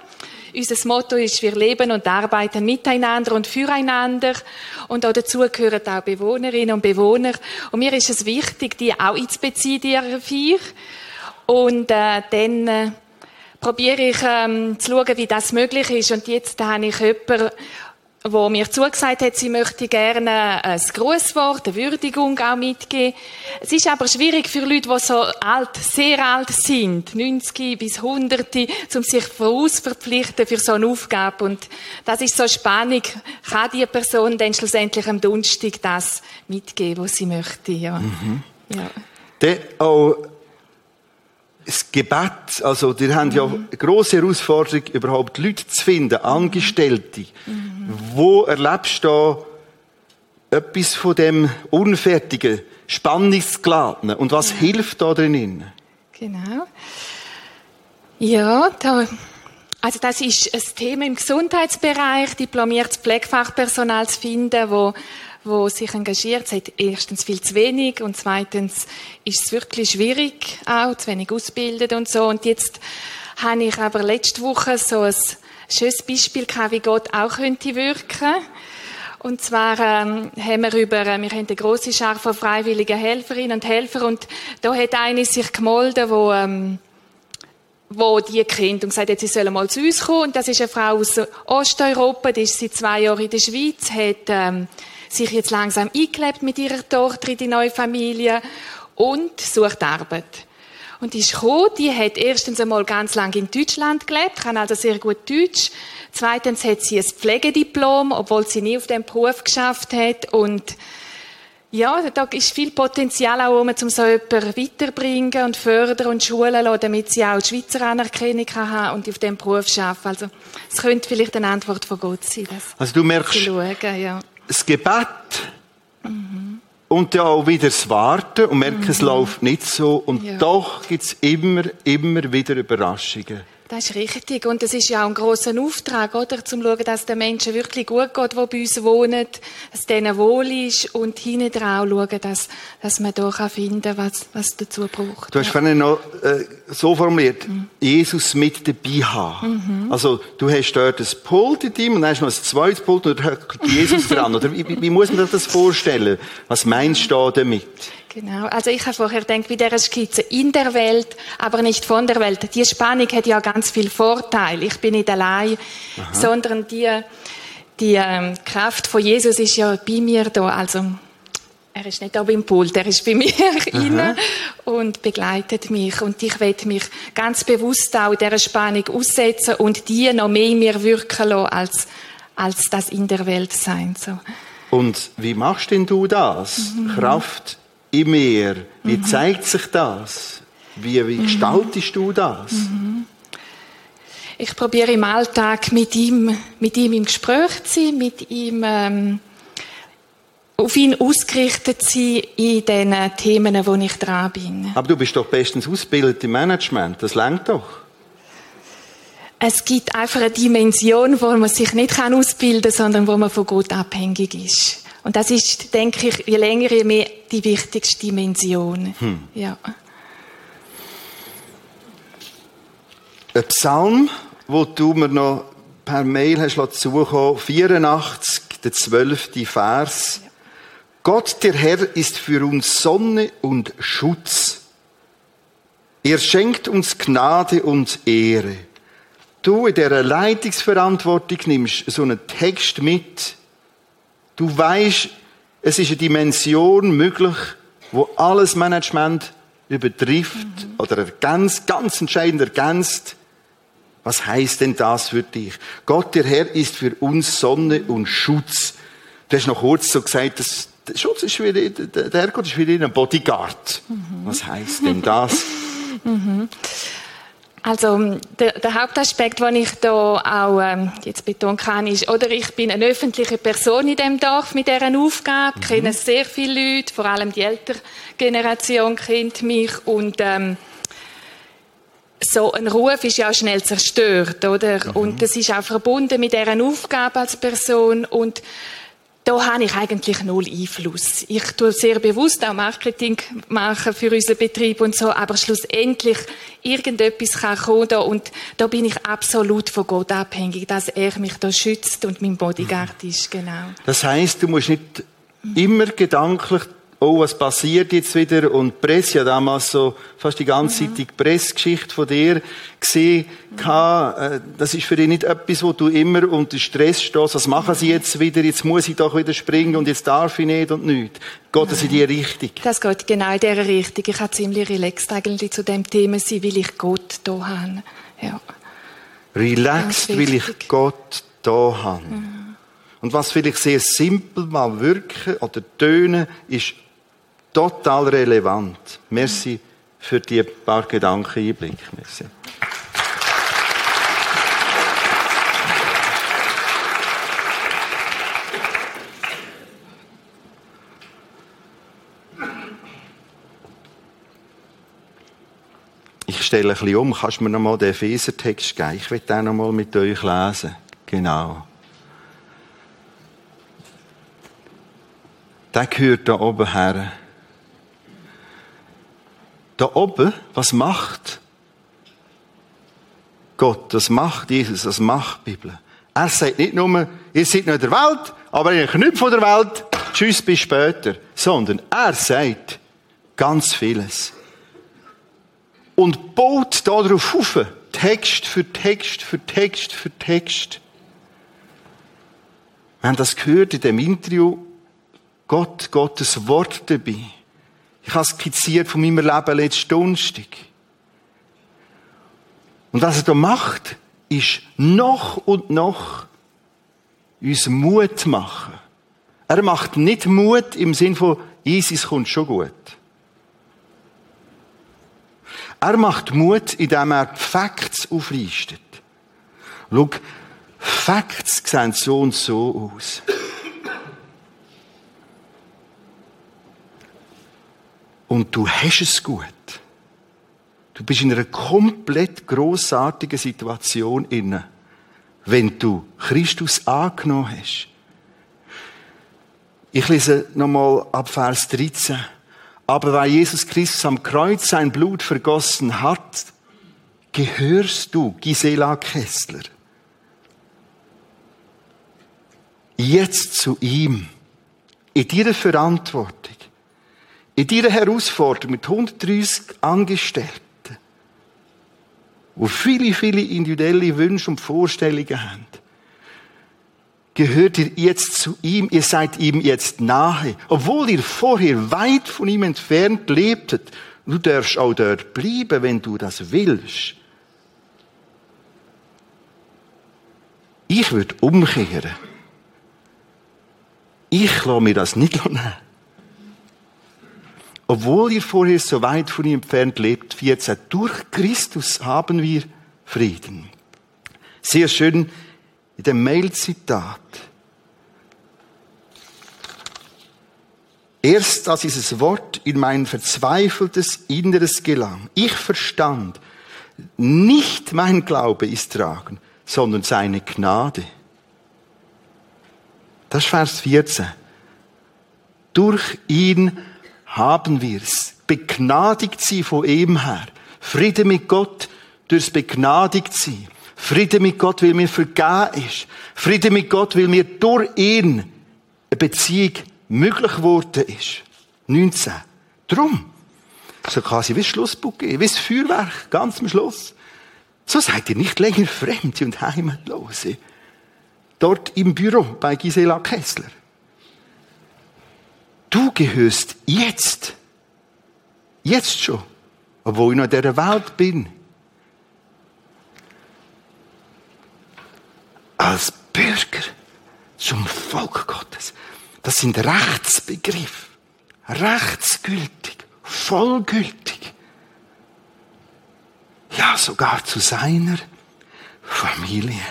Unser Motto ist, wir leben und arbeiten miteinander und füreinander. Und auch dazu gehören auch Bewohnerinnen und Bewohner. Und mir ist es wichtig, die auch einzubeziehen, die Feier. Und äh, dann äh, probiere ich ähm, zu schauen, wie das möglich ist. Und jetzt habe ich jemanden, wo mir zugesagt hat, sie möchte gerne ein Grußwort, eine Würdigung auch mitgeben. Es ist aber schwierig für Leute, die so alt, sehr alt sind, 90 bis 100, um sich vorausverpflichten für so eine Aufgabe. Und das ist so Spannung. Kann die Person dann schlussendlich am Donnerstag das mitgeben, was sie möchte, ja. ja. Dann auch das Gebet, also, die haben ja eine grosse Herausforderung, überhaupt Leute zu finden, Angestellte. Wo erlebst du da etwas von dem Unfertigen, Spannungsgeladenen? Und was hilft da drinnen? Genau. Ja, da, also das ist ein Thema im Gesundheitsbereich, diplomiertes Pflegefachpersonal zu finden, wo wo sich engagiert. Hat erstens viel zu wenig und zweitens ist es wirklich schwierig, auch zu wenig ausgebildet und so. Und jetzt habe ich aber letzte Woche so ein schönes Beispiel gehabt, wie Gott auch könnte wirken. Und zwar ähm, haben wir über, äh, wir haben eine grosse Schar von freiwilligen Helferinnen und Helfer und da hat eine sich gemolden, wo ähm, wo die kennt und gesagt hat, sie sollen mal zu uns kommen. Und das ist eine Frau aus Osteuropa, die ist seit zwei Jahren in der Schweiz, hat ähm, sich jetzt langsam eingelebt mit ihrer Tochter in die neue Familie und sucht Arbeit. Und die ist gekommen, die hat erstens einmal ganz lange in Deutschland gelebt, kann also sehr gut Deutsch. Zweitens hat sie ein Pflegediplom, obwohl sie nie auf dem Beruf geschafft hat. Und ja, da ist viel Potenzial auch, um zum so jemanden weiterbringen und fördern und schulen lassen, damit sie auch die Schweizer Anerkennung haben und auf dem Beruf arbeiten. Also, es könnte vielleicht eine Antwort von Gott sein. Also du merkst, schauen, ja. Das Gebet und dann auch wieder das Warten und merken, es läuft nicht so. Und Ja. doch gibt's immer, immer wieder Überraschungen. Das ist richtig. Und es ist ja auch ein grosser Auftrag, oder? Zum schauen, dass den Menschen wirklich gut geht, die bei uns wohnen, dass es denen wohl ist und hinten drauf schauen, dass, dass man da kann finden kann, was, was dazu braucht. Du hast vorhin noch äh, so formuliert, Jesus mit dabei haben. Also du hast dort ein Pult in ihm und dann hast du noch ein zweites Pult und da hockt Jesus dran. Oder wie, wie, wie muss man sich das vorstellen? Was meinst du da damit? Genau. Also ich habe vorher gedacht, wie dieser Skizze in der Welt, aber nicht von der Welt. Die Spannung hat ja ganz viel Vorteil. Ich bin nicht allein, sondern die, die ähm, Kraft von Jesus ist ja bei mir da. Also er ist nicht da beim Pult, er ist bei mir inne und begleitet mich. Und ich werde mich ganz bewusst auch dieser Spannung aussetzen und die noch mehr in mir wirken lassen, als, als das in der Welt sein. So. Und wie machst denn du das? Kraft in mir. Wie zeigt sich das? Wie, wie gestaltest du das? Ich probiere im Alltag mit ihm, mit ihm im Gespräch zu sein, mit ihm ähm, auf ihn ausgerichtet zu sein in den Themen, wo ich dran bin. Aber du bist doch bestens ausgebildet im Management. Das langt doch. Es gibt einfach eine Dimension, wo man sich nicht ausbilden kann, sondern wo man von Gott abhängig ist. Und das ist, denke ich, je länger, je mehr die wichtigste Dimension. Ja. Ein Psalm, wo du mir noch per Mail hast zukommen, 84, der 12. Vers. Gott, der Herr, ist für uns Sonne und Schutz. Er schenkt uns Gnade und Ehre. Du in dieser Leitungsverantwortung nimmst so einen Text mit. Du weißt, es ist eine Dimension möglich, wo alles Management übertrifft oder ergänzt, ganz entscheidend ergänzt. Was heißt denn das für dich? Gott, der Herr, ist für uns Sonne und Schutz. Du hast noch kurz so gesagt, dass der Schutz ist wie, der Herrgott ist wie ein Bodyguard. Was heißt denn das? Also der, der Hauptaspekt, den ich da auch ähm, jetzt betonen kann, ist, oder ich bin eine öffentliche Person in dem Dorf mit deren Aufgabe, Mhm. kenne sehr viele Leute, vor allem die ältere Generation kennt mich und ähm, so ein Ruf ist ja auch schnell zerstört, oder? Und das ist auch verbunden mit deren Aufgabe als Person und da habe ich eigentlich null Einfluss. Ich tue sehr bewusst auch Marketing machen für unseren Betrieb und so, aber schlussendlich irgendetwas kann kommen da und da bin ich absolut von Gott abhängig, dass er mich da schützt und mein Bodyguard ist, genau. Das heißt, du musst nicht immer gedanklich, oh, was passiert jetzt wieder? Und die Presse ja damals so fast die ganze Zeit die Pressgeschichte von dir gesehen. gehabt. Äh, Das ist für dich nicht etwas, wo du immer unter Stress stehst. Was machen sie jetzt wieder? Jetzt muss ich doch wieder springen und jetzt darf ich nicht und nicht. Geht das in die Richtung? Das geht genau in dieser Richtung. Ich habe ziemlich relaxed eigentlich zu dem Thema sein, weil ich Gott da habe. Ja. Relaxed will ich. Gott da haben. Und was vielleicht sehr simpel mal wirken oder tönen, ist total relevant. Merci für die paar Gedanken Einblick. Merci. Ich stelle ein bisschen um. Kannst du mir noch mal den Epheser-Text geben? Ich will den noch mal mit euch lesen. Genau. Der gehört da oben her. Da oben, was macht Gott? Das macht Jesus, das macht die Bibel. Er sagt nicht nur, ihr seid noch in der Welt, aber ihr Knüpf von der Welt, tschüss, bis später. Sondern er sagt ganz vieles und baut darauf auf. Text für Text für Text für Text. Wir haben das gehört in dem Interview. Gott, Gottes Wort dabei. Ich habe skizziert von meinem Leben letzten Donnerstag. Und was er da macht, ist noch und noch uns Mut machen. Er macht nicht Mut im Sinn von, Jesus kommt schon gut. Er macht Mut, indem er die Facts auflistet. Schau, Facts sehen so und so aus. Und du hast es gut. Du bist in einer komplett großartigen Situation inne, wenn du Christus angenommen hast. Ich lese nochmal ab Vers 13. Aber weil Jesus Christus am Kreuz sein Blut vergossen hat, gehörst du, Gisela Kessler, jetzt zu ihm, in deiner Verantwortung, in deiner Herausforderung mit 130 Angestellten, wo viele, viele individuelle Wünsche und Vorstellungen haben, gehört ihr jetzt zu ihm, ihr seid ihm jetzt nahe, obwohl ihr vorher weit von ihm entfernt lebtet. Du darfst auch dort bleiben, wenn du das willst. Ich würde umkehren. Ich lasse mir das nicht nehmen. Obwohl ihr vorher so weit von ihm entfernt lebt, 14, durch Christus haben wir Frieden. Sehr schön in dem Mail-Zitat. Erst als dieses Wort in mein verzweifeltes Inneres gelang, ich verstand, nicht mein Glaube ist tragen, sondern seine Gnade. Das ist Vers 14. Durch ihn haben wir's. Begnadigt sie von ihm her. Friede mit Gott durchs Begnadigt sie. Friede mit Gott, weil mir vergeben ist. Friede mit Gott, weil mir durch ihn eine Beziehung möglich geworden ist. 19. Drum. So quasi wie Schlussbuch, wie das Feuerwerk, ganz am Schluss. So seid ihr nicht länger Fremde und Heimatlose. Dort im Büro bei Gisela Kessler. Du gehörst jetzt, jetzt schon, obwohl ich noch in dieser Welt bin, als Bürger zum Volk Gottes. Das sind Rechtsbegriffe. Rechtsgültig, vollgültig. Ja, sogar zu seiner Familie.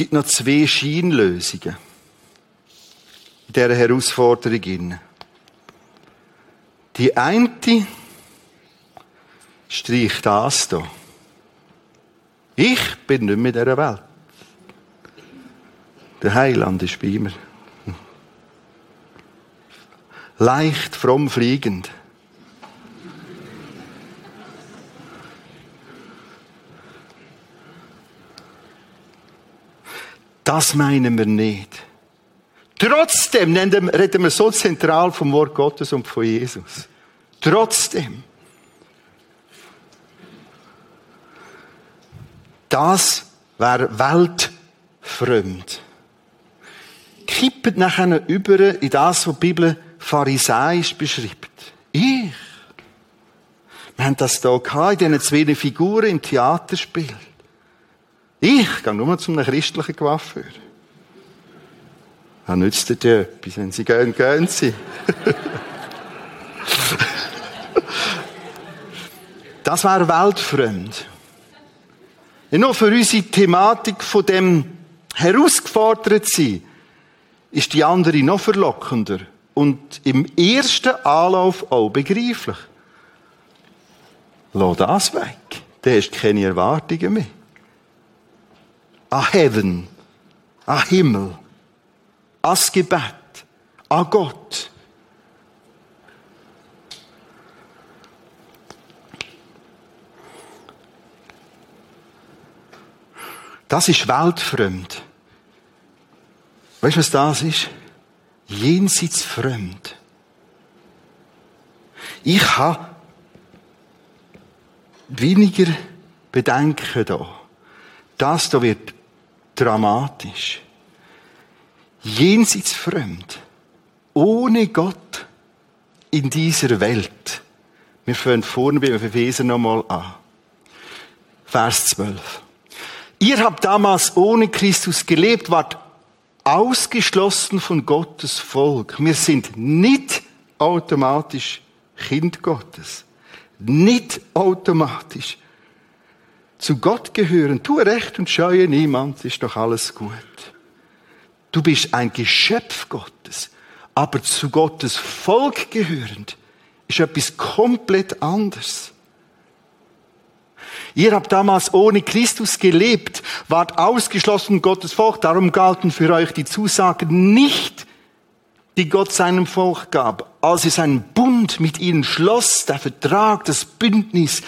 Gibt noch zwei Scheinlösungen in dieser Herausforderung. Die eine streicht das hier. Ich bin nicht mehr in dieser Welt. Der Heiland ist bei mir. Leicht, fromm fliegend. Das meinen wir nicht. Trotzdem reden wir so zentral vom Wort Gottes und von Jesus. Trotzdem. Das wäre weltfremd. Kippt nachher über in das, was die Bibel pharisäisch beschreibt. Ich. Wir haben das hier gehabt, in diesen zwei Figuren im Theaterspiel. Ich gehe nur zu einem christlichen Coiffeur. Was nützt dir etwas, wenn sie gehen, gehen sie. das wäre weltfremd. Ja, nur für unsere Thematik von dem herausgefordert sein, ist die andere noch verlockender und im ersten Anlauf auch begreiflich. Lass das weg. Da hast du keine Erwartungen mehr an Heaven, an Himmel, ans Gebet, an Gott. Das ist weltfremd. Weißt du, was das ist? Jenseits fremd. Ich habe weniger Bedenken da. Das da wird dramatisch. Jenseits fremd. Ohne Gott in dieser Welt. Wir fangen vorne beim Epheser nochmal an. Vers 12. Ihr habt damals ohne Christus gelebt, wart ausgeschlossen von Gottes Volk. Wir sind nicht automatisch Kind Gottes. Nicht automatisch zu Gott gehören. Tu recht und scheue niemand, ist doch alles gut. Du bist ein Geschöpf Gottes, aber zu Gottes Volk gehörend ist etwas komplett anderes. Ihr habt damals ohne Christus gelebt, wart ausgeschlossen Gottes Volk, darum galten für euch die Zusagen nicht, die Gott seinem Volk gab, als er seinen Bund mit ihnen schloss, der Vertrag, das Bündnis,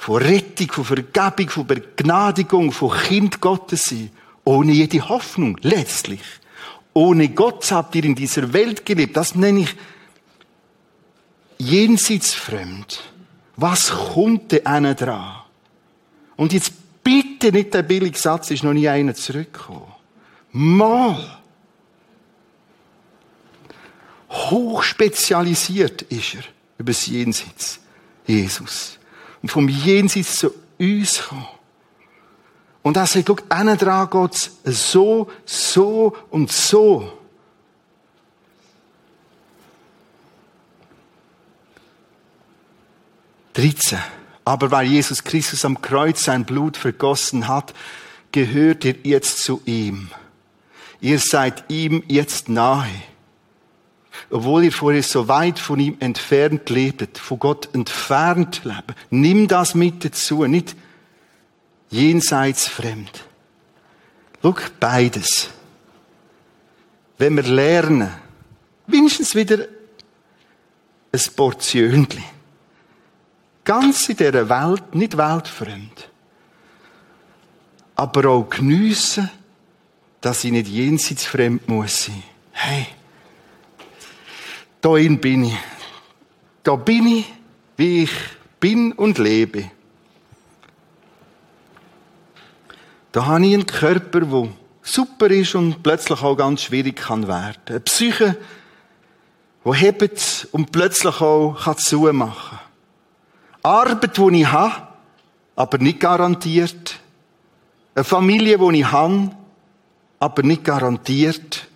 von Rettung, von Vergebung, von Begnadigung, von Kind Gottes sein. Ohne jede Hoffnung, letztlich. Ohne Gott habt ihr in dieser Welt gelebt. Das nenne ich jenseits fremd. Was kommt denn einer dran? Und jetzt bitte nicht der billige Satz, ist noch nie einer zurückgekommen. Mal. Hochspezialisiert ist er über das Jenseits. Jesus und vom Jenseits zu uns kommen. Und er sagt, guck, einen dran geht's so, so und so. Drittens. Aber weil Jesus Christus am Kreuz sein Blut vergossen hat, gehört ihr jetzt zu ihm. Ihr seid ihm jetzt nahe obwohl ihr vorher so weit von ihm entfernt lebet, von Gott entfernt lebt. Nimm das mit dazu, nicht jenseits fremd. Schau, beides. Wenn wir lernen, wenigstens wieder ein Portionchen. Ganz in dieser Welt, nicht weltfremd. Aber auch geniessen, dass ich nicht jenseits fremd muss sein. Hey, Dahin bin ich. Da bin ich, wie ich bin und lebe. Da habe ich einen Körper, der super ist und plötzlich auch ganz schwierig kann werden. Eine Psyche, die hebt und plötzlich auch kann zumachen kann. Arbeit, die ich habe, aber nicht garantiert. Eine Familie, die ich habe, aber nicht garantiert.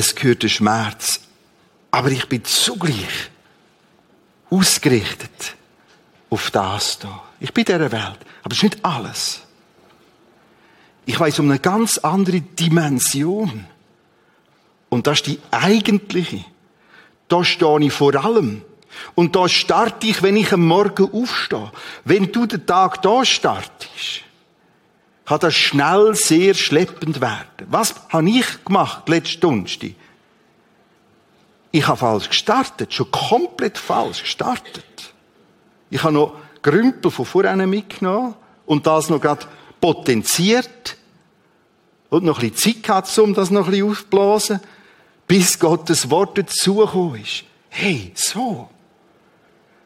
Es gehört der Schmerz. Aber ich bin zugleich ausgerichtet auf das da. Ich bin in dieser Welt. Aber es ist nicht alles. Ich weiß um eine ganz andere Dimension. Und das ist die eigentliche. Da stehe ich vor allem. Und da starte ich, wenn ich am Morgen aufstehe. Wenn du den Tag da startest, kann das schnell sehr schleppend werden. Was habe ich gemacht letzte Donnerstag? Ich habe falsch gestartet, schon komplett falsch gestartet. Ich habe noch Grümpel von vorne mitgenommen und das noch gerade potenziert und noch ein bisschen Zeit gehabt, um das noch ein bisschen aufzublasen, bis Gottes Wort dazugekommen ist. Hey, so.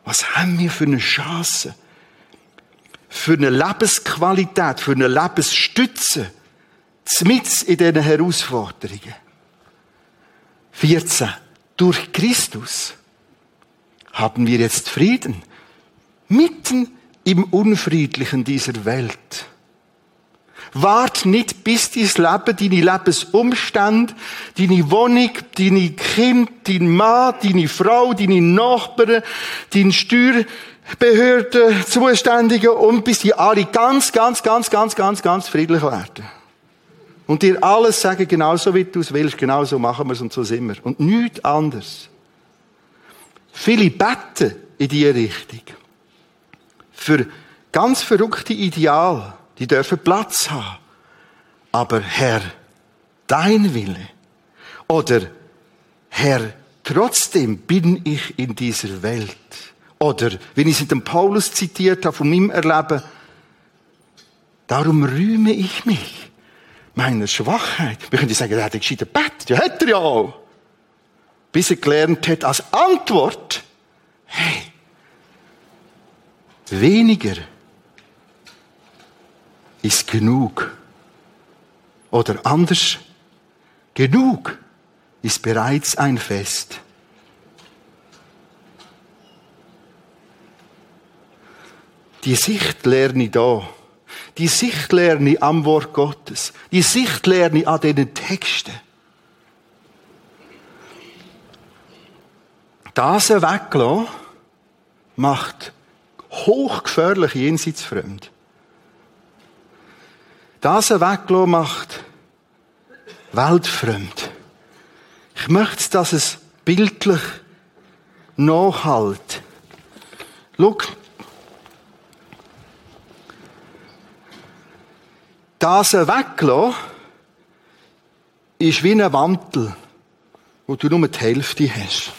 Was haben wir für eine Chance? Für eine Lebensqualität, für eine Lebensstütze, mit in diesen Herausforderungen. 14. Durch Christus haben wir jetzt Frieden mitten im Unfriedlichen dieser Welt. Wart nicht, bis dein Leben, deine Lebensumstände, deine Wohnung, deine Kind, dein Mann, deine Frau, deine Nachbarn, dein Steuerbehörde, Zuständige und bis die alle ganz, ganz, ganz, ganz, ganz, ganz friedlich werden. Und dir alles sagen, genauso wie du es willst, genauso machen wir es und so sind wir. Und nichts anderes. Viele beten in diese Richtung. Für ganz verrückte Ideale, die dürfen Platz haben. Aber Herr, dein Wille. Oder Herr, trotzdem bin ich in dieser Welt. Oder, wenn ich es dem Paulus zitiert habe von meinem Erleben, darum rühme ich mich meiner Schwachheit. Wir können sagen, er hat gescheiter Bett. Ja, hat er ja auch. Bis er gelernt hat, als Antwort, hey, weniger ist genug. Oder anders, genug ist bereits ein Fest. Die Sicht lerne ich da. Die Sicht lerne ich am Wort Gottes. Die Sicht lerne ich an diesen Texten. Das weglassen macht hochgefährlich jenseitsfremd. Das weglassen macht weltfremd. Ich möchte, dass es bildlich nachhalt. Schau, das weglassen ist wie ein Mantel, wo du nur die Hälfte hast.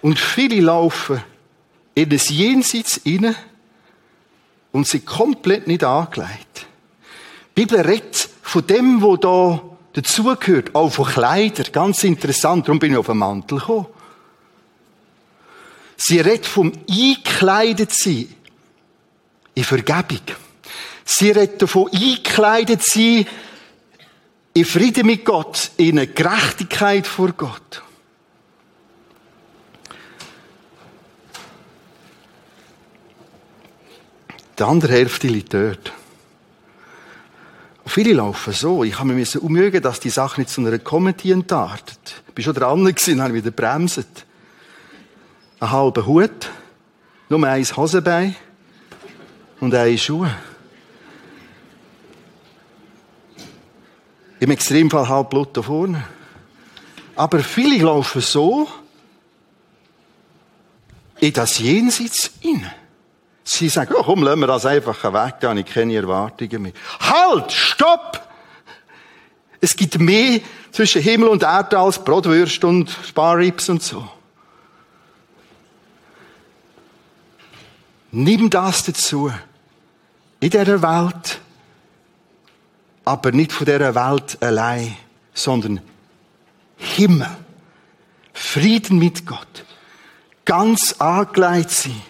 Und viele laufen in das Jenseits inne und sind komplett nicht angelegt. Die Bibel redet von dem, wo da dazugehört, auch von Kleidern. Ganz interessant, darum bin ich auf den Mantel gekommen. Sie redet vom eingekleidet sein in Vergebung. Sie redet davon eingekleidet sein in Frieden mit Gott, in eine Gerechtigkeit vor Gott. Die andere Hälfte liegt dort. Und viele laufen so. Ich habe mir umögen, dass die Sache nicht zu einer Comedy entartet. Ich bin schon dran gewesen, habe wieder bremset. Ein halber Hut, nur ein Hosenbein und eine Schuhe. Im Extremfall halb Blut da vorne. Aber viele laufen so in das Jenseits hinein. Sie sagen, oh, komm, lassen wir das einfach weg, da habe ich keine Erwartungen mehr. Halt! Stopp! Es gibt mehr zwischen Himmel und Erde als Brotwürste und Sparrips und so. Nimm das dazu. In dieser Welt, aber nicht von dieser Welt allein, sondern Himmel. Frieden mit Gott. ganz angelegt sein.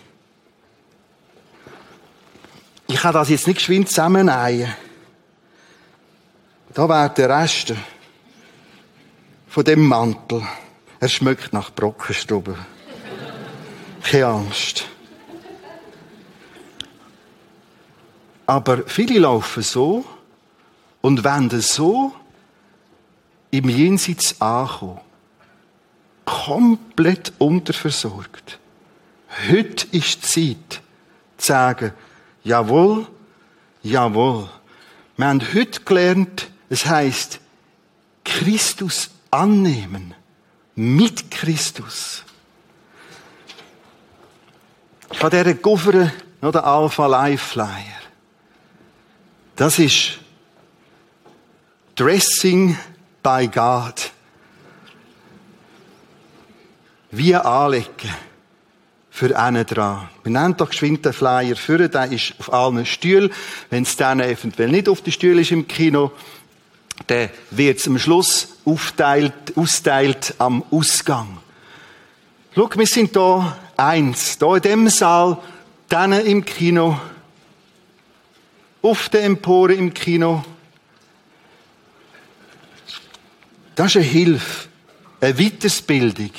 Ich kann das jetzt nicht geschwind zusammennähen. Da wäre der Rest von dem Mantel. Er schmeckt nach Brockenstube. Keine Angst. Aber viele laufen so und wenden so im Jenseits ankommen. Komplett unterversorgt. Heute ist die Zeit, zu sagen, jawohl, jawohl. Wir haben heute gelernt, es heißt Christus annehmen. Mit Christus. Habe dieser Governor noch den Alpha Life Flyer. Das ist Dressing by God. Wie anlegen für einen dran. Wir nennen doch geschwind den Flyer für, der ist auf allen Stühlen. Wenn es dann eventuell nicht auf den Stühlen ist im Kino, dann wird es am Schluss aufteilt, austeilt am Ausgang. Schau, wir sind da eins, da in dem Saal, dann im Kino, auf der Empore im Kino. Das ist eine Hilfe, eine Weitersbildung,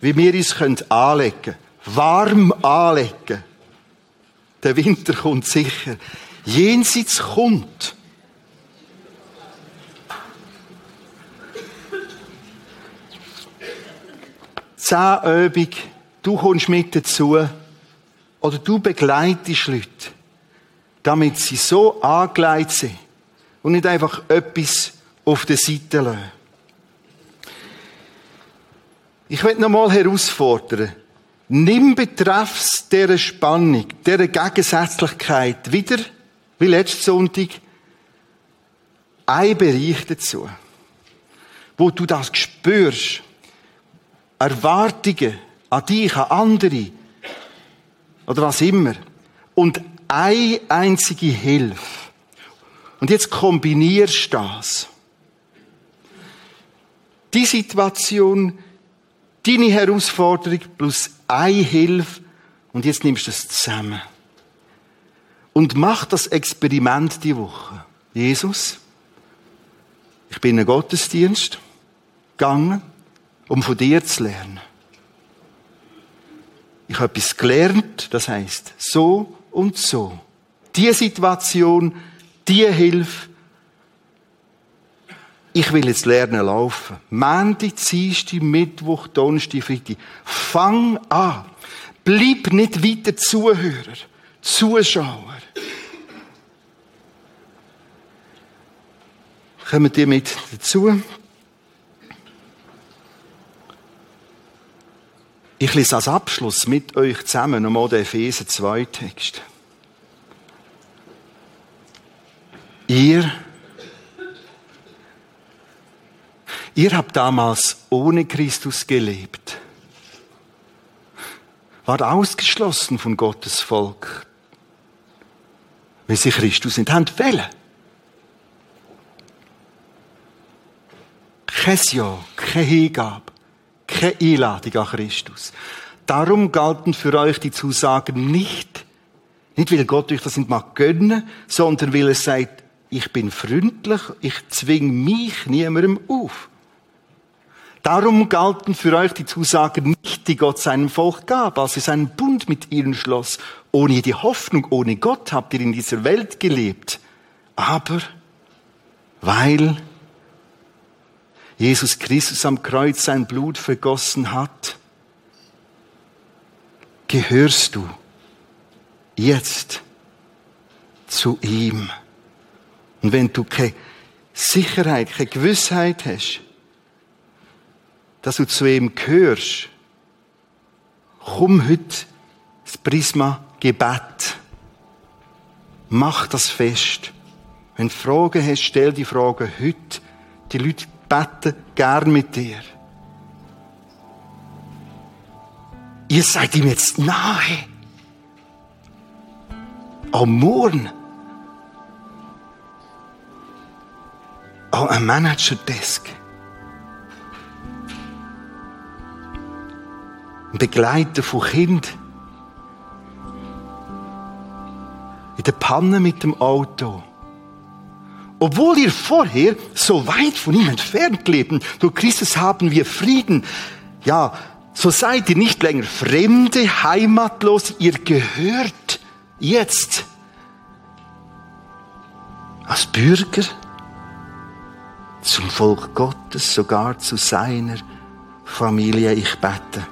wie wir uns anlegen können. Warm anlegen. Der Winter kommt sicher. Jenseits kommt. Zehn Übung, du kommst mit dazu, oder du begleitest Leute, damit sie so angelegt sind und nicht einfach etwas auf der Seite lassen. Ich will noch mal herausfordern. Nimm betreffs dieser Spannung, dieser Gegensätzlichkeit wieder, wie letzten Sonntag, ein Bereich dazu, wo du das spürst. Erwartungen an dich, an andere oder was immer. Und eine einzige Hilfe. Und jetzt kombinierst du das. Die Situation, deine Herausforderung plus eine Hilfe und jetzt nimmst du das zusammen. Und mach das Experiment die Woche. Jesus, ich bin in einen Gottesdienst gegangen, um von dir zu lernen. Ich habe etwas gelernt, das heißt so und so. Die Situation, die Hilfe, ich will jetzt lernen laufen. Montag, Dienstag, Mittwoch, Donnerstag, Freitag. Fang an. Bleib nicht weiter Zuhörer, Zuschauer. Kommen die mit dazu? Ich lese als Abschluss mit euch zusammen nochmal den Epheser 2 Text. Ihr Ihr habt damals ohne Christus gelebt. War ausgeschlossen von Gottes Volk. Weil sie Christus nicht haben wollen. Kein Ja, keine Hingabe, keine Einladung an Christus. Darum galten für euch die Zusagen nicht, nicht weil Gott euch das nicht mag gönnen, sondern weil er sagt, ich bin freundlich, ich zwing mich niemandem auf. Darum galten für euch die Zusagen nicht, die Gott seinem Volk gab, als er seinen Bund mit ihnen schloss. Ohne die Hoffnung, ohne Gott habt ihr in dieser Welt gelebt. Aber weil Jesus Christus am Kreuz sein Blut vergossen hat, gehörst du jetzt zu ihm. Und wenn du keine Sicherheit, keine Gewissheit hast, dass du zu ihm gehörst, komm heute das Prisma Gebet. Mach das fest. Wenn du Fragen hast, stell die Fragen heute. Die Leute beten gern mit dir. Ihr seid ihm jetzt nahe. Am Morgen. An einem Manager-Desk. Begleiter von Kind. In der Panne mit dem Auto. Obwohl ihr vorher so weit von ihm entfernt lebten, durch Christus haben wir Frieden. Ja, so seid ihr nicht länger Fremde, heimatlos, ihr gehört jetzt als Bürger zum Volk Gottes, sogar zu seiner Familie. Ich bete.